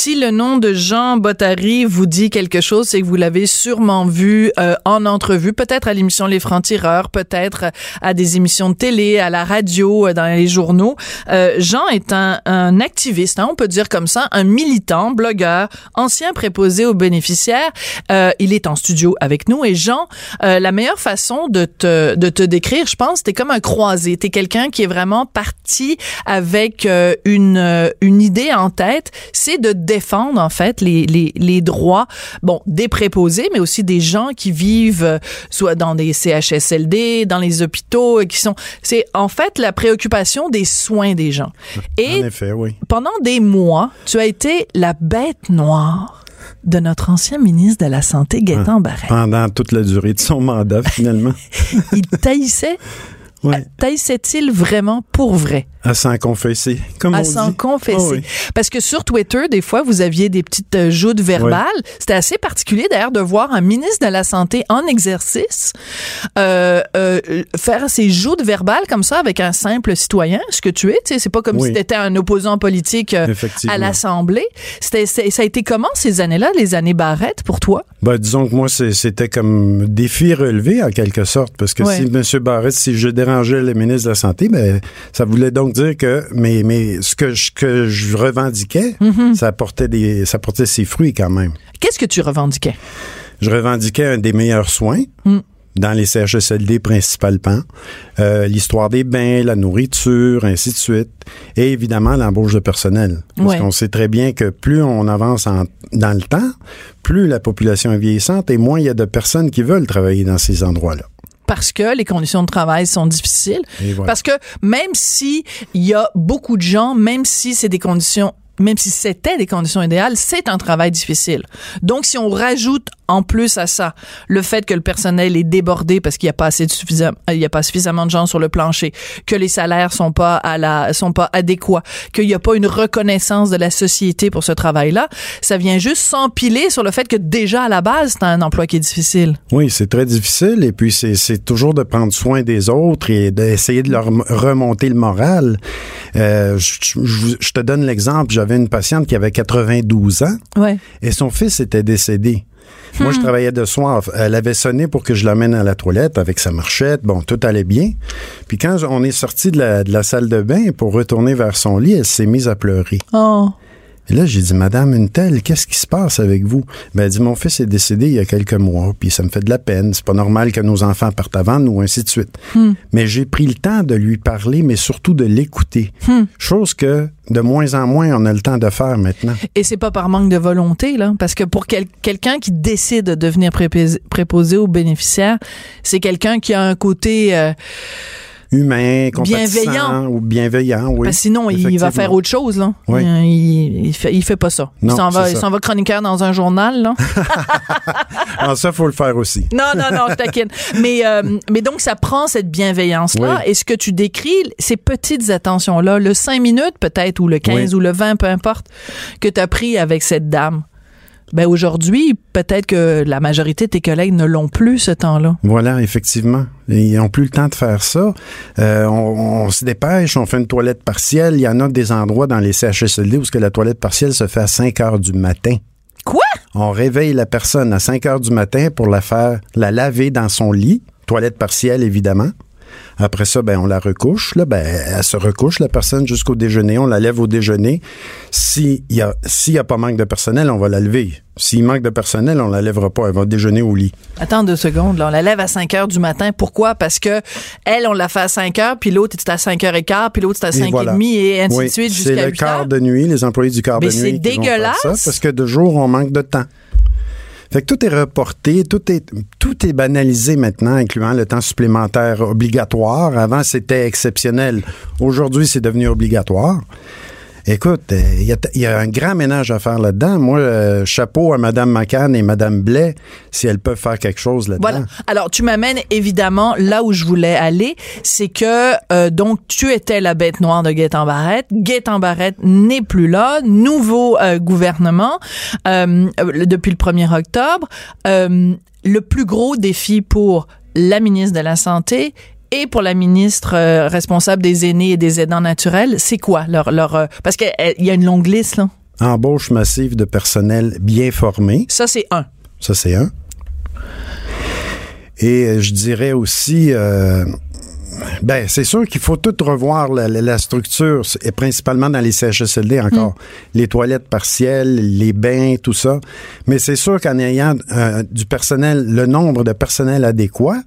Si le nom de Jean Bottary vous dit quelque chose, c'est que vous l'avez sûrement vu euh, en entrevue, peut-être à l'émission Les Francs-Tireurs, peut-être à des émissions de télé, à la radio, euh, dans les journaux. Euh, Jean est un, un activiste, hein, on peut dire comme ça, un militant, blogueur, ancien préposé aux bénéficiaires. Euh, il est en studio avec nous et Jean, euh, la meilleure façon de te, de te décrire, je pense, t'es comme un croisé. T'es quelqu'un qui est vraiment parti avec euh, une, une idée en tête, c'est de défendre en fait les, les, les droits, bon, des préposés, mais aussi des gens qui vivent euh, soit dans des CHSLD, dans les hôpitaux, euh, qui sont, c'est en fait la préoccupation des soins des gens. Et En effet, oui. pendant des mois, tu as été la bête noire de notre ancien ministre de la Santé, Gaétan Barret. Pendant toute la durée de son mandat, finalement. Il taillissait, Ouais. taillissait-il vraiment pour vrai? À s'en confesser, comme à on s'en confesser. Oh oui. Parce que sur Twitter, des fois, vous aviez des petites euh, joutes verbales. C'était assez particulier, d'ailleurs, de voir un ministre de la Santé en exercice euh, euh, faire ses joutes verbales comme ça avec un simple citoyen, ce que tu es. Tu sais, c'est pas comme Oui. si tu étais un opposant politique euh, à l'Assemblée. C'était, ça a été comment ces années-là, les années Barrette, pour toi? Ben, disons que moi, c'était comme défi relevé, en quelque sorte, parce que Ouais. si M. Barrett, si je dérangeais le ministre de la Santé, ben, ça voulait donc dire que mais, mais ce que je, que je revendiquais, Mm-hmm. ça, portait des, ça portait ses fruits quand même. Qu'est-ce que tu revendiquais? Je revendiquais un des meilleurs soins. Mm. Dans les CHSLD principalement, euh, l'histoire des bains, la nourriture, ainsi de suite, et évidemment l'embauche de personnel. Parce Ouais. qu'on sait très bien que plus on avance en- dans le temps, plus la population est vieillissante et moins il y a de personnes qui veulent travailler dans ces endroits-là. Parce que les conditions de travail sont difficiles. Voilà. Parce que même si il y a beaucoup de gens, même si c'est des conditions même si c'était des conditions idéales, c'est un travail difficile. Donc, si on rajoute en plus à ça, le fait que le personnel est débordé parce qu'il n'y a pas assez de suffisam- il y a pas suffisamment de gens sur le plancher, que les salaires sont pas à la sont pas adéquats, qu'il n'y a pas une reconnaissance de la société pour ce travail-là, ça vient juste s'empiler sur le fait que déjà à la base, c'est un emploi qui est difficile. Oui, c'est très difficile et puis c'est toujours de prendre soin des autres et d'essayer de leur remonter le moral. Euh, je, je- je te donne l'exemple, j'avais une patiente qui avait 92 ans Ouais. et son fils était décédé. Moi, je travaillais de soir. Elle avait sonné pour que je l'amène à la toilette avec sa marchette. Bon, tout allait bien. Puis quand on est sorti de la, de la salle de bain pour retourner vers son lit, elle s'est mise à pleurer. Oh. Et là, j'ai dit, Madame une telle, qu'est-ce qui se passe avec vous? Ben, elle dit, mon fils est décédé il y a quelques mois, puis ça me fait de la peine. C'est pas normal que nos enfants partent avant nous, ainsi de suite. Hmm. Mais j'ai pris le temps de lui parler, mais surtout de l'écouter. Hmm. Chose que, de moins en moins, on a le temps de faire maintenant. Et c'est pas par manque de volonté, là, parce que pour quel- quelqu'un qui décide de devenir prépés- préposé aux bénéficiaires, c'est quelqu'un qui a un côté euh, Humain, Bienveillant. ou bienveillant, oui. Sinon, il va faire autre chose, là. Oui. Euh, Il, il fait, il fait pas ça. Non, il s'en va, chroniqueur dans un journal, là. Ah, ça, faut le faire aussi. non, non, non, je taquine. Mais, euh, mais donc, ça prend cette bienveillance-là. Oui. Et ce que tu décris, ces petites attentions-là, le 5 minutes peut-être, ou le 15 Oui. ou le 20, peu importe, que tu as pris avec cette dame? Ben aujourd'hui, peut-être que la majorité de tes collègues ne l'ont plus ce temps-là. Voilà, effectivement. Ils n'ont plus le temps de faire ça. Euh, on, on se dépêche, on fait une toilette partielle. Il y en a des endroits dans les CHSLD où ce que la toilette partielle se fait à 5 heures du matin. Quoi? On réveille la personne à 5 heures du matin pour la faire, la laver dans son lit. Toilette partielle, évidemment. Après ça, ben, on la recouche. Là, ben, elle se recouche, la personne, jusqu'au déjeuner. On la lève au déjeuner. S'il y a, s'il y a pas manque de personnel, on va la lever. S'il manque de personnel, on la lèvera pas. Elle va déjeuner au lit. Attends deux secondes, là. On la lève à 5 heures du matin. Pourquoi? Parce que elle, on la fait à 5 heures, puis l'autre est à 5 heures et quart, puis l'autre est à 5 Et voilà. et demi, et ainsi Oui, de suite C'est jusqu'à le 8 quart heures. de nuit, les employés du quart Mais de nuit. c'est qui vont faire dégueulasse. ça, parce que de jour, on manque de temps. Fait que tout est reporté, tout est, tout est banalisé maintenant, incluant le temps supplémentaire obligatoire. Avant, c'était exceptionnel. Aujourd'hui, c'est devenu obligatoire. Écoute, euh, il y, a- il y a un grand ménage à faire là-dedans. Moi, euh, chapeau à Mme McCann et Mme Blais, si elles peuvent faire quelque chose là-dedans. Voilà. Alors, tu m'amènes évidemment là où je voulais aller, c'est que euh, donc tu étais la bête noire de Gaétan Barrette. Barrette n'est plus là. Nouveau euh, gouvernement euh, euh, depuis le 1er octobre. Euh, le plus gros défi pour la ministre de la Santé et pour la ministre euh, responsable des aînés et des aidants naturels, c'est quoi leur leur euh, parce qu'il y a une longue liste là. Embauche massive de personnel bien formé. Ça c'est un. Ça, c'est un. Et euh, je dirais aussi, euh, ben, c'est sûr qu'il faut tout revoir la, la- la structure, et principalement dans les CHSLD encore. Les toilettes partielles, les bains, tout ça. Mais c'est sûr qu'en ayant euh, du personnel, le nombre de personnel adéquat,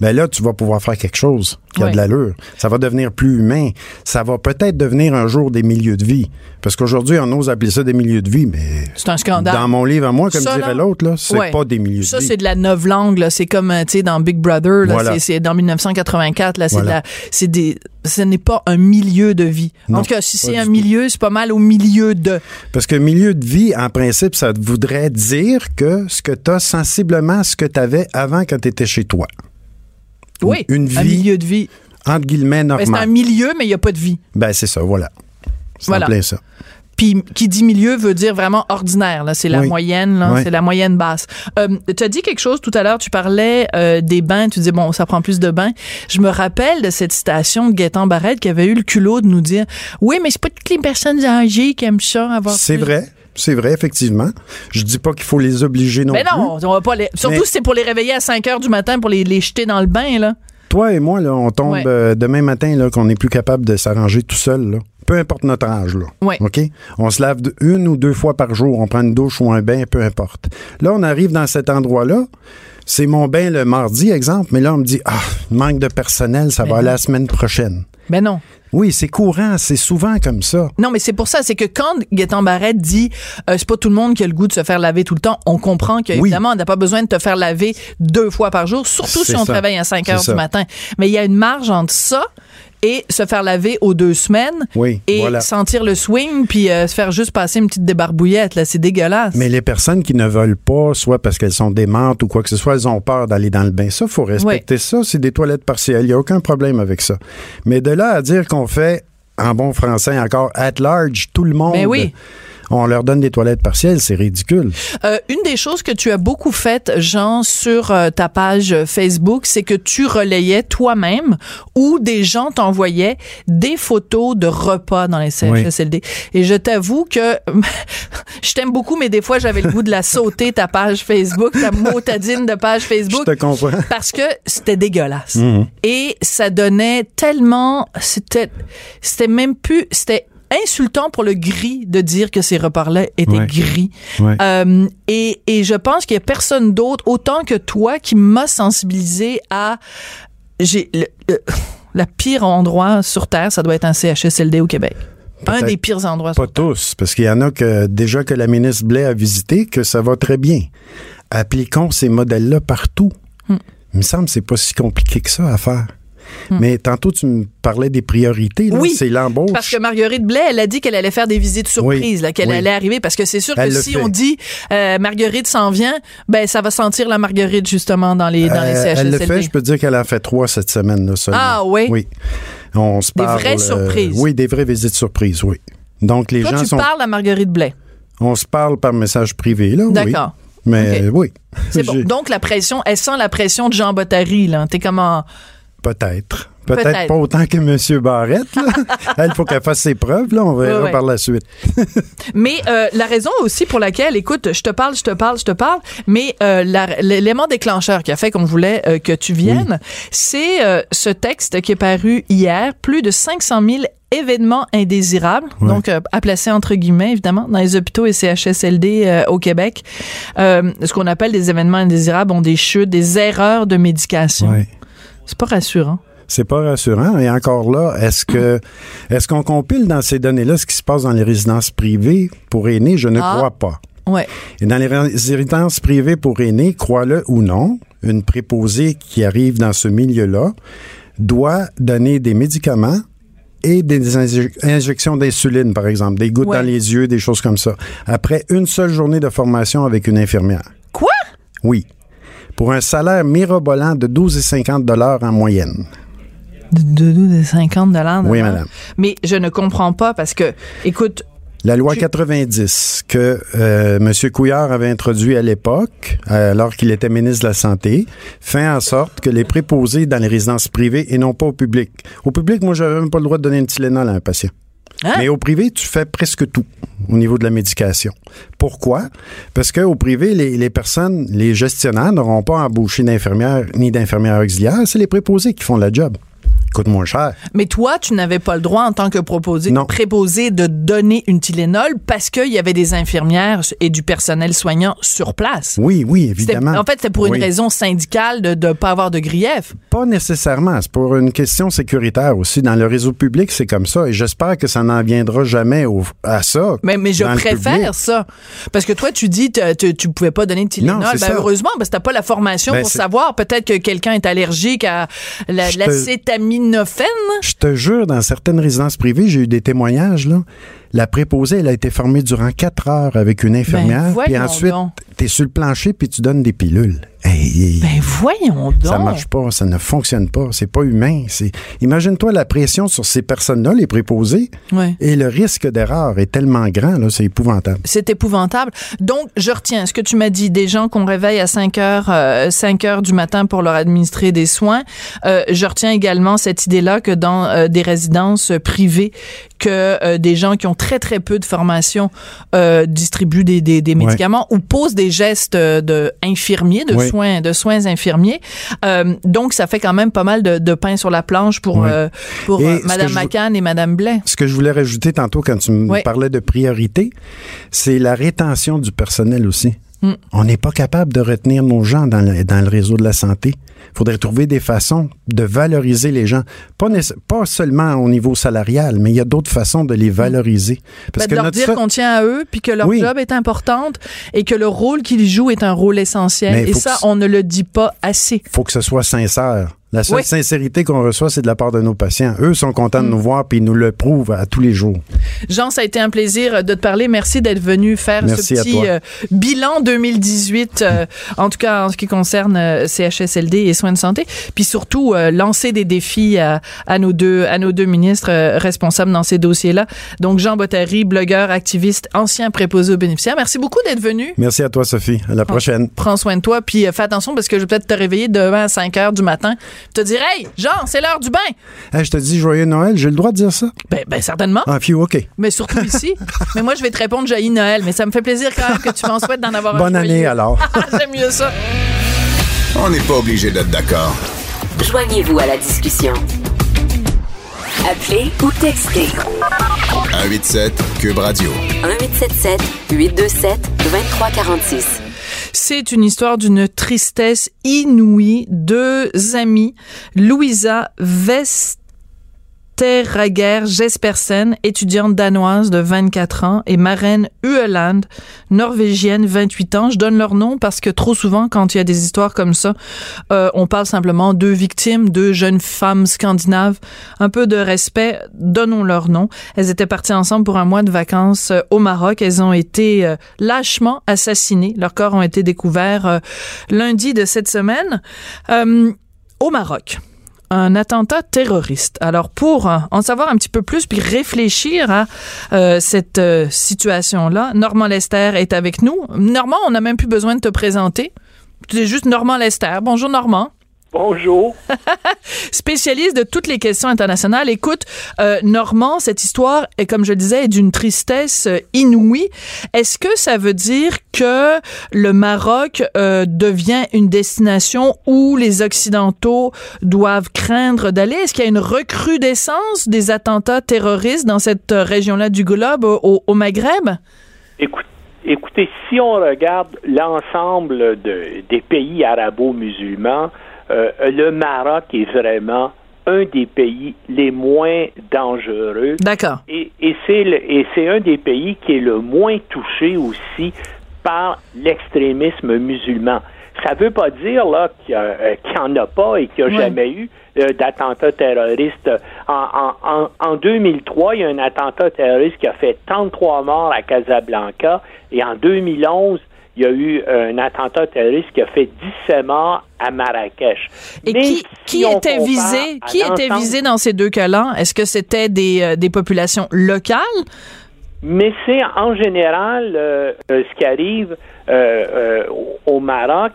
ben là, tu vas pouvoir faire quelque chose qui a de l'allure. Ça va devenir plus humain. Ça va peut-être devenir un jour des milieux de vie. Parce qu'aujourd'hui, on ose appeler ça des milieux de vie, mais C'est un scandale. dans mon livre à moi, comme Ça, dirait l'autre, là, c'est pas des milieux Ça, de vie. c'est de la novlangue, là. C'est comme, euh, tu sais, dans Big Brother, là. Voilà. C'est, dans 1984, là. C'est Voilà. de la, c'est des, ce n'est pas un milieu de vie. en tout cas, si c'est un milieu, c'est pas mal au milieu de. Parce que milieu de vie, en principe, ça voudrait dire que ce que tu as sensiblement ce que tu avais avant quand tu étais chez toi. Oui. Une Un vie, milieu de vie. entre guillemets, Ben, c'est un milieu, mais il n'y a pas de vie. Ben, c'est ça, voilà. C'est Voilà. en plein ça. Puis qui dit milieu veut dire vraiment ordinaire. Là, c'est la Oui. moyenne, là, Oui. c'est la moyenne basse. Euh, tu as dit quelque chose tout à l'heure. Tu parlais euh, des bains. Tu disais bon, ça prend plus de bains. Je me rappelle de cette citation de Gaétan Barrette qui avait eu le culot de nous dire oui, mais c'est pas toutes les personnes âgées qui aiment ça avoir. C'est plus- vrai. C'est vrai, effectivement. Je dis pas qu'il faut les obliger non Mais plus. non, on va pas les. Surtout Mais- si c'est pour les réveiller à 5 heures du matin pour les, les jeter dans le bain, là. Toi et moi, là, on tombe Ouais. euh, demain matin là, qu'on n'est plus capable de s'arranger tout seul. Là. Peu importe notre âge. Là. Ouais. OK? On se lave une ou deux fois par jour. On prend une douche ou un bain, peu importe. Là, on arrive dans cet endroit-là. C'est mon bain le mardi, exemple. Mais là, on me dit, ah, manque de personnel, ça Mais va aller la semaine prochaine. Ben non. Oui, c'est courant. C'est souvent comme ça. Non, mais c'est pour ça, c'est que quand Gaétan Barrette dit euh, c'est pas tout le monde qui a le goût de se faire laver tout le temps, on comprend qu'évidemment, on n'a pas besoin de te faire laver deux fois par jour, surtout si on ça. travaille à 5 C'est heures du matin. Mais il y a une marge entre ça et se faire laver aux deux semaines Oui, et voilà. sentir le swing puis euh, se faire juste passer une petite débarbouillette là, c'est dégueulasse. Mais les personnes qui ne veulent pas, soit parce qu'elles sont démentes ou quoi que ce soit, elles ont peur d'aller dans le bain. Ça, faut respecter ça. C'est des toilettes partielles. Il n'y a aucun problème avec ça. Mais de là à dire qu'on fait, en bon français encore, at large, tout le monde. Mais oui. On leur donne des toilettes partielles, c'est ridicule. Euh, une des choses que tu as beaucoup faites, Jean, sur euh, ta page Facebook, c'est que tu relayais toi-même ou des gens t'envoyaient des photos de repas dans les CHSLD. Et je t'avoue que je t'aime beaucoup, mais des fois, j'avais le goût de la sauter, ta page Facebook, ta motadine de page Facebook. Je te comprends. Parce que c'était dégueulasse. Mhm. Et ça donnait tellement, c'était, c'était même plus, c'était insultant pour le gris de dire que ces repas-là étaient Ouais. gris. Ouais. Euh, et, et je pense qu'il y a personne d'autre autant que toi qui m'a sensibilisé à j'ai le- le- la pire endroit sur terre, ça doit être un CHSLD au Québec. Un des pires endroits. Pas tous, parce qu'il y en a que déjà que la ministre Blais a visité, que ça va très bien. Appliquons ces modèles-là partout. Hmm. Il me semble que c'est pas si compliqué que ça à faire. Mais tantôt, tu me parlais des priorités. là. Hmm. Oui, c'est l'embauche. Parce que Marguerite Blais, elle a dit qu'elle allait faire des visites surprises, Oui, là, qu'elle oui. allait arriver. Parce que c'est sûr Elle que si fait. on dit euh, Marguerite s'en vient, ben ça va sentir la Marguerite justement dans les dans les Euh, CHSLD. elle le fait, je peux dire qu'elle en fait trois cette semaine. Là, seulement. Ah, oui? Oui. On se Des parle, vraies euh, surprises. oui, des vraies visites surprises, oui. Donc, les Toi, gens tu sont. parles à Marguerite Blais. On se parle par message privé, là. oui. D'accord. Mais euh, oui. C'est bon. Donc la pression, elle sent la pression de Jean Bottary là. T'es comment Peut-être. Peut-être pas autant que M. Barrette. là. Elle, faut qu'elle fasse ses preuves. Là. On verra Ouais, ouais. par la suite. Mais euh, la raison aussi pour laquelle, écoute, je te parle, je te parle, je te parle, mais euh, l'élément déclencheur qui a fait qu'on voulait euh, que tu viennes, c'est ce texte qui est paru hier, plus de 500 000 événements indésirables, Ouais. donc euh, à placer entre guillemets évidemment dans les hôpitaux et CHSLD euh, au Québec. Euh, ce qu'on appelle des événements indésirables ont des chutes, des erreurs de médication. Ouais. C'est pas rassurant. C'est pas rassurant. Et encore là, est-ce que est-ce qu'on compile dans ces données-là ce qui se passe dans les résidences privées pour aînés? Je ne Ah. crois pas. Ouais. Et dans les résidences privées pour aînés, crois-le ou non, une préposée qui arrive dans ce milieu-là doit donner des médicaments et des inje- injections d'insuline, par exemple, des gouttes Ouais. dans les yeux, des choses comme ça, après une seule journée de formation avec une infirmière. Quoi? Oui. Pour un salaire mirobolant de 12,50 dollars en moyenne. De, de, de 50 dollars. Oui, madame. Mais je ne comprends pas parce que, écoute, La loi Tu- 90 que euh, M. Couillard avait introduit à l'époque, euh, alors qu'il était ministre de la Santé, fait en sorte que les préposés dans les résidences privées et non pas au public. Au public, moi, j'avais même pas le droit de donner une Tylenol à un patient. Hein? Mais au privé, tu fais presque tout au niveau de la médication. Pourquoi? Parce qu'au privé, les, les personnes, les gestionnaires n'auront pas embauché d'infirmières ni d'infirmières auxiliaires. C'est les préposés qui font la job. Coûte moins cher. Mais toi, tu n'avais pas le droit en tant que proposé, préposé de donner une Tylenol parce qu'il y avait des infirmières et du personnel soignant sur place. Oui, oui, évidemment. En fait, c'était pour une Oui. raison syndicale de ne pas avoir de grief. Pas nécessairement. C'est pour une question sécuritaire aussi. Dans le réseau public, c'est comme ça. Et j'espère que ça n'en viendra jamais au- à ça. Mais, mais je préfère ça. Parce que toi, tu dis que tu, tu pouvais pas donner de Tylenol. Non, c'est Ben, heureusement, parce que t'as pas la formation Ben, pour c'est- savoir. Peut-être que quelqu'un est allergique à la- Je te- l'acétaminophène. Je te jure, dans certaines résidences privées, j'ai eu des témoignages, là. La préposée, elle a été formée durant quatre heures avec une infirmière. puis Ben, ensuite, donc. t'es sur le plancher puis tu donnes des pilules. Hey, Ben voyons donc. ça marche pas, ça ne fonctionne pas, c'est pas humain. C'est imagine-toi la pression sur ces personnes-là, les préposés, Ouais. et le risque d'erreur est tellement grand là, c'est épouvantable. C'est épouvantable. Donc, je retiens ce que tu m'as dit, des gens qu'on réveille à 5 heures, euh, 5 heures du matin pour leur administrer des soins. Euh, je retiens également cette idée-là que dans euh, des résidences privées, que euh, des gens qui ont très, très peu de formation euh, distribuent des, des, des médicaments ou posent des gestes de infirmiers, de. Soins, de soins infirmiers. Euh, donc, ça fait quand même pas mal de, de pain sur la planche pour, Oui. euh, pour Et euh, je- McCann et Madame Blais. Ce que je voulais rajouter tantôt quand tu me Oui. parlais de priorité, c'est la rétention du personnel aussi. Mm. On n'est pas capable de retenir nos gens dans le, dans le réseau de la santé. Il faudrait trouver des façons de valoriser les gens. Pas, seulement au niveau salarial, mais il y a d'autres façons de les valoriser. Parce Ben, de leur notre dire qu'on tient à eux, puis que leur Oui. job est importante et que le rôle qu'ils jouent est un rôle essentiel. Mais Et ça, que on ne le dit pas assez. faut que ce soit sincère. La seule Oui. sincérité qu'on reçoit, c'est de la part de nos patients. Eux sont contents de nous voir, puis ils nous le prouvent à tous les jours. Jean, ça a été un plaisir de te parler. Merci d'être venu faire Merci ce petit euh, bilan 2018, euh, en tout cas en ce qui concerne euh, CHSLD et soins de santé, puis surtout lancer des défis à, à nos deux à nos deux ministres responsables dans ces dossiers-là. Donc Jean Bottary, blogueur, activiste, ancien préposé aux bénéficiaires. Merci beaucoup d'être venu. Merci à toi, Sophie. À la prochaine. Prends soin de toi, puis fais attention parce que je vais peut-être te réveiller demain à 5 heures du matin, te dire hey Jean, c'est l'heure du bain. Hey, je te dis joyeux Noël, j'ai le droit de dire ça? Ben, ben certainement. Ah, phew, OK. Mais surtout ici. mais moi, je vais te répondre Joyeux Noël. Mais ça me fait plaisir quand même que tu m'en souhaites d'en avoir un Bonne année, alors. J'aime mieux ça. On n'est pas obligé d'être d'accord. Joignez-vous à la discussion. Appelez ou textez 187 Cube Radio. 1877 827 2346. C'est une histoire d'une tristesse inouïe. Deux amis, Louisa Vesterrager Jespersen, étudiante danoise de 24 ans, et Maren Ueland, norvégienne, 28 ans. Je donne leur nom parce que trop souvent, quand il y a des histoires comme ça, euh, on parle simplement deux victimes, deux jeunes femmes scandinaves. Un peu de respect, donnons leur nom. Elles étaient parties ensemble pour un mois de vacances euh, au Maroc. Elles ont été euh, lâchement assassinées. Leurs corps ont été découverts euh, lundi de cette semaine au Maroc un attentat terroriste. Alors pour euh, en savoir un petit peu plus puis réfléchir à euh, cette euh, situation-là, Normand Lester est avec nous. Normand, on n'a même plus besoin de te présenter. Tu juste Normand Lester. Bonjour Normand. Bonjour. Spécialiste de toutes les questions internationales. Écoute, euh, Normand, cette histoire est, comme je le disais, est d'une tristesse euh, inouïe. Est-ce que ça veut dire que le Maroc euh, devient une destination où les Occidentaux doivent craindre d'aller? Est-ce qu'il y a une recrudescence des attentats terroristes dans cette euh, région-là du globe, au, au Maghreb? Écoute- écoutez, si on regarde l'ensemble de- des pays arabo-musulmans, euh, le Maroc est vraiment un des pays les moins dangereux. D'accord. Et, et c'est un des pays qui est le moins touché aussi par l'extrémisme musulman. Ça veut pas dire là qu'il n'y en a pas et qu'il n'y a jamais eu euh, d'attentats terroristes. En, en 2003, il y a un attentat terroriste qui a fait 33 morts à Casablanca et en 2011, il y a eu un attentat terroriste qui a fait 17 morts à Marrakech. Et Mais qui, était visé? Qui était visé dans ces deux cas-là? Est-ce que c'était des, euh, des populations locales? Mais c'est en général euh, euh, ce qui arrive euh, au- Maroc.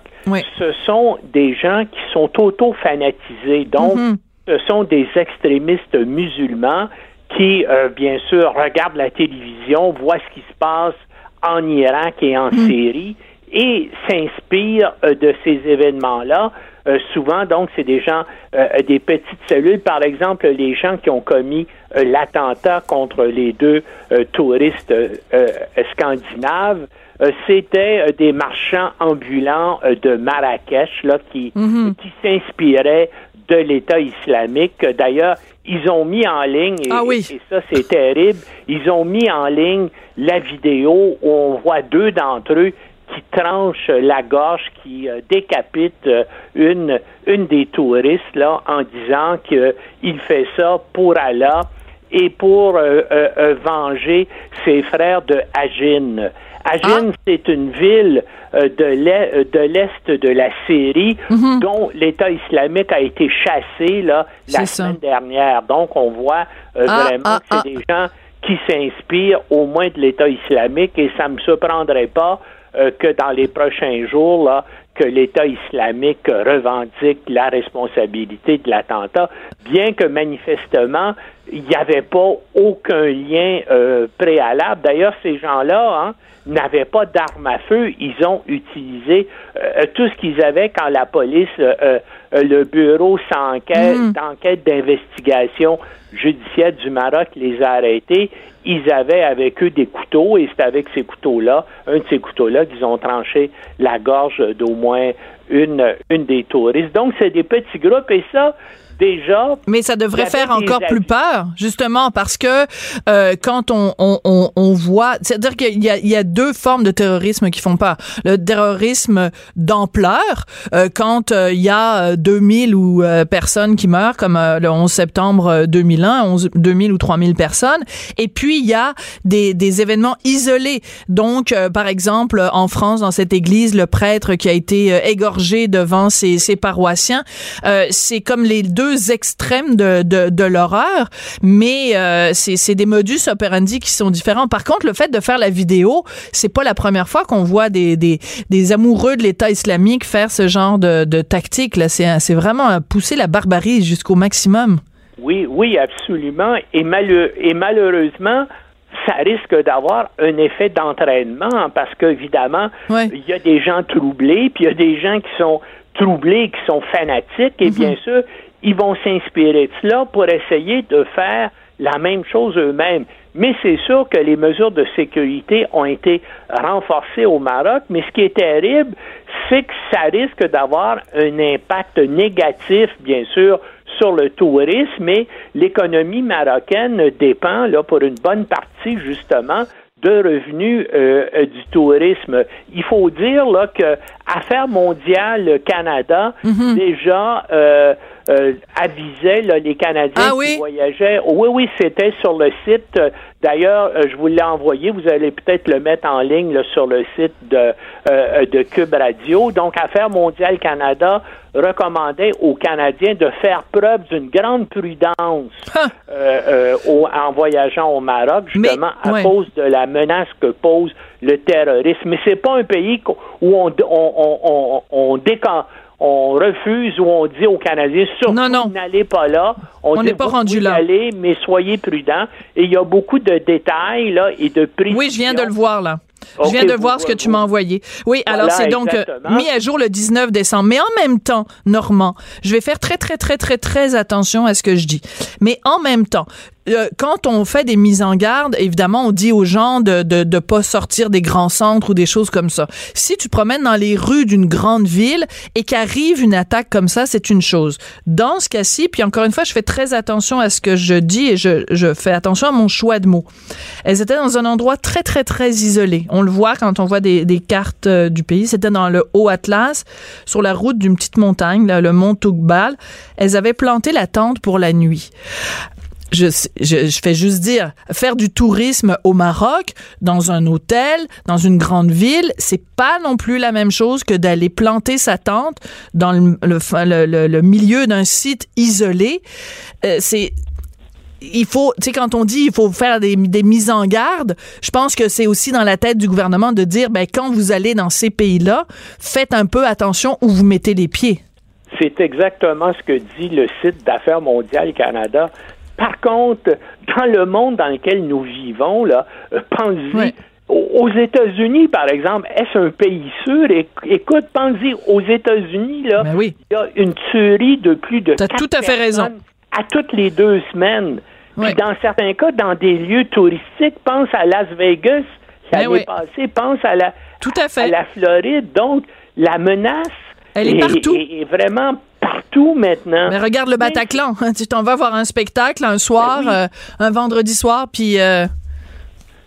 Ce sont des gens qui sont auto-fanatisés. Donc, Mhm. ce sont des extrémistes musulmans qui, bien sûr, regardent la télévision, voient ce qui se passe en Irak et en Syrie et s'inspirent euh, de ces événements-là. Euh, souvent, donc, c'est des gens, euh, des petites cellules. Par exemple, les gens qui ont commis euh, l'attentat contre les deux touristes scandinaves, c'était des marchands ambulants de Marrakech là, qui, qui s'inspiraient de l'État islamique. D'ailleurs, ils ont mis en ligne, et, Ah oui. et ça c'est terrible, ils ont mis en ligne la vidéo où on voit deux d'entre eux qui tranchent la gorge, qui euh, décapitent euh, une, une des touristes là, en disant qu'il fait ça pour Allah et pour euh, euh, euh, venger ses frères de Ajin. Ajin, c'est une ville euh, de l'est euh, de l'est de la Syrie dont l'État islamique a été chassé là, la ça. semaine dernière. Donc, on voit euh, Ah, vraiment ah, que c'est ah. des gens qui s'inspirent au moins de l'État islamique et ça ne me surprendrait pas euh, que dans les prochains jours, là, que l'État islamique revendique la responsabilité de l'attentat, bien que manifestement, il n'y avait pas aucun lien euh, préalable. D'ailleurs, ces gens-là hein, n'avaient pas d'armes à feu. Ils ont utilisé euh, tout ce qu'ils avaient quand la police, euh, euh, le bureau sans enquête- Mm. d'enquête d'investigation judiciaire du Maroc les a arrêtés. Ils avaient avec eux des couteaux et c'est avec ces couteaux-là, un de ces couteaux-là, qu'ils ont tranché la gorge d'au moins une, une des touristes. Donc, c'est des petits groupes et ça, déjà. Mais ça devrait faire encore plus peur, justement, parce que euh, quand on, on, on, on voit, c'est-à-dire qu'il y a, il y a deux formes de terrorisme qui font peur. Le terrorisme d'ampleur, euh, quand euh, il y a euh, 2000 ou euh, personnes qui meurent, comme euh, le 11 septembre euh, 2001, 11, 2000 ou 3000 personnes. Et puis, il y a des, des événements isolés. Donc, euh, par exemple, en France, dans cette église, le prêtre qui a été euh, égorgé devant ses, ses paroissiens, euh, c'est comme les deux extrêmes de, de, de l'horreur, mais euh, c'est des modus operandi qui sont différents. Par contre, le fait de faire la vidéo, c'est pas la première fois qu'on voit des, des, des amoureux de l'État islamique faire ce genre de, de tactique. C'est vraiment pousser la barbarie jusqu'au maximum. Oui, oui, absolument. Et, malheu- et malheureusement, ça risque d'avoir un effet d'entraînement parce qu'évidemment, il y a des gens troublés, puis il y a des gens qui sont troublés, qui sont fanatiques, et bien sûr, ils vont s'inspirer de cela pour essayer de faire la même chose eux-mêmes. Mais c'est sûr que les mesures de sécurité ont été renforcées au Maroc, mais ce qui est terrible, c'est que ça risque d'avoir un impact négatif, bien sûr, sur le tourisme et l'économie marocaine dépend là pour une bonne partie justement de revenus euh, euh, du tourisme. Il faut dire là que Affaires mondiales Canada déjà euh, euh, avisait là, les Canadiens qui voyageaient. Oui, oui, c'était sur le site. D'ailleurs, euh, je vous l'ai envoyé. Vous allez peut-être le mettre en ligne là, sur le site de, euh, de Cube Radio. Donc, Affaires mondiales Canada recommandait aux Canadiens de faire preuve d'une grande prudence euh, euh, au- en voyageant au Maroc, justement à ouais. cause de la menace que pose le terrorisme. Mais c'est pas un pays où on, on, on, on, on décan- on refuse ou on dit aux Canadiens surtout n'allez pas là. On n'est pas rendu là. aller, mais soyez prudents. Et il y a beaucoup de détails là et de prix. Oui, je viens de le voir là. Je viens de vous- voir ce que tu m'as envoyé. Oui, Voilà, alors c'est donc euh, exactement. mis à jour le 19 décembre. Mais en même temps, Normand, je vais faire très, très, très, très, très attention à ce que je dis. Mais en même temps, euh, quand on fait des mises en garde, évidemment, on dit aux gens de, de, de pas sortir des grands centres ou des choses comme ça. Si tu promènes dans les rues d'une grande ville et qu'arrive une attaque comme ça, c'est une chose. Dans ce cas-ci, puis encore une fois, je fais très attention à ce que je dis et je, je fais attention à mon choix de mots. Elles étaient dans un endroit très, très, très isolé. On le voit quand on voit des, cartes euh, du pays. C'était dans le Haut-Atlas, sur la route d'une petite montagne, le mont Tougbal. Elles avaient planté la tente pour la nuit je, fais juste dire, faire du tourisme au Maroc, dans un hôtel, dans une grande ville, c'est pas non plus la même chose que d'aller planter sa tente dans le milieu d'un site isolé. Euh, c'est il faut, tu sais, quand on dit il faut faire des, des mises en garde, je pense que c'est aussi dans la tête du gouvernement de dire, ben, quand vous allez dans ces pays-là, faites un peu attention où vous mettez les pieds. C'est exactement ce que dit le site d'affaires mondiales Canada. Par contre, dans le monde dans lequel nous vivons, là, euh, pensez aux États-Unis, par exemple, est-ce un pays sûr? Écoute, pensez aux États-Unis, là, il y a une tuerie de plus de quatre tout à fait raison. À toutes les deux semaines. Puis dans certains cas, dans des lieux touristiques, pense à Las Vegas l'année oui. passée, pense à la, tout à, fait. la Floride. Donc, la menace Elle est partout. est- est vraiment partout maintenant. Mais regarde le Bataclan. Tu t'en vas voir un spectacle un soir, Ben euh, un vendredi soir, puis euh,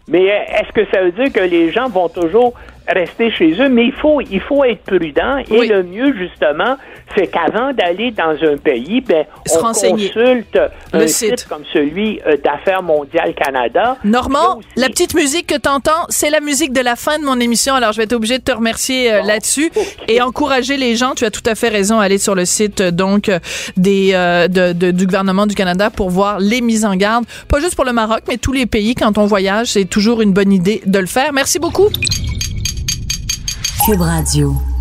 Mais euh, est-ce que ça veut dire que les gens vont toujours rester chez eux? Mais il faut, il faut être prudent. Et le mieux, justement, c'est qu'avant d'aller dans un pays, ben, Se on renseigner. consulte Le un site. site comme celui euh, d'Affaires mondiales Canada. Normand, la petite musique que t'entends, c'est la musique de la fin de mon émission. Alors, je vais être obligée de te remercier euh, là-dessus et encourager les gens. Tu as tout à fait raison, à aller sur le site euh, donc des euh, de- de- du gouvernement du Canada pour voir les mises en garde, pas juste pour le Maroc, mais tous les pays. Quand on voyage, c'est toujours une bonne idée de le faire. Merci beaucoup. Cube Radio.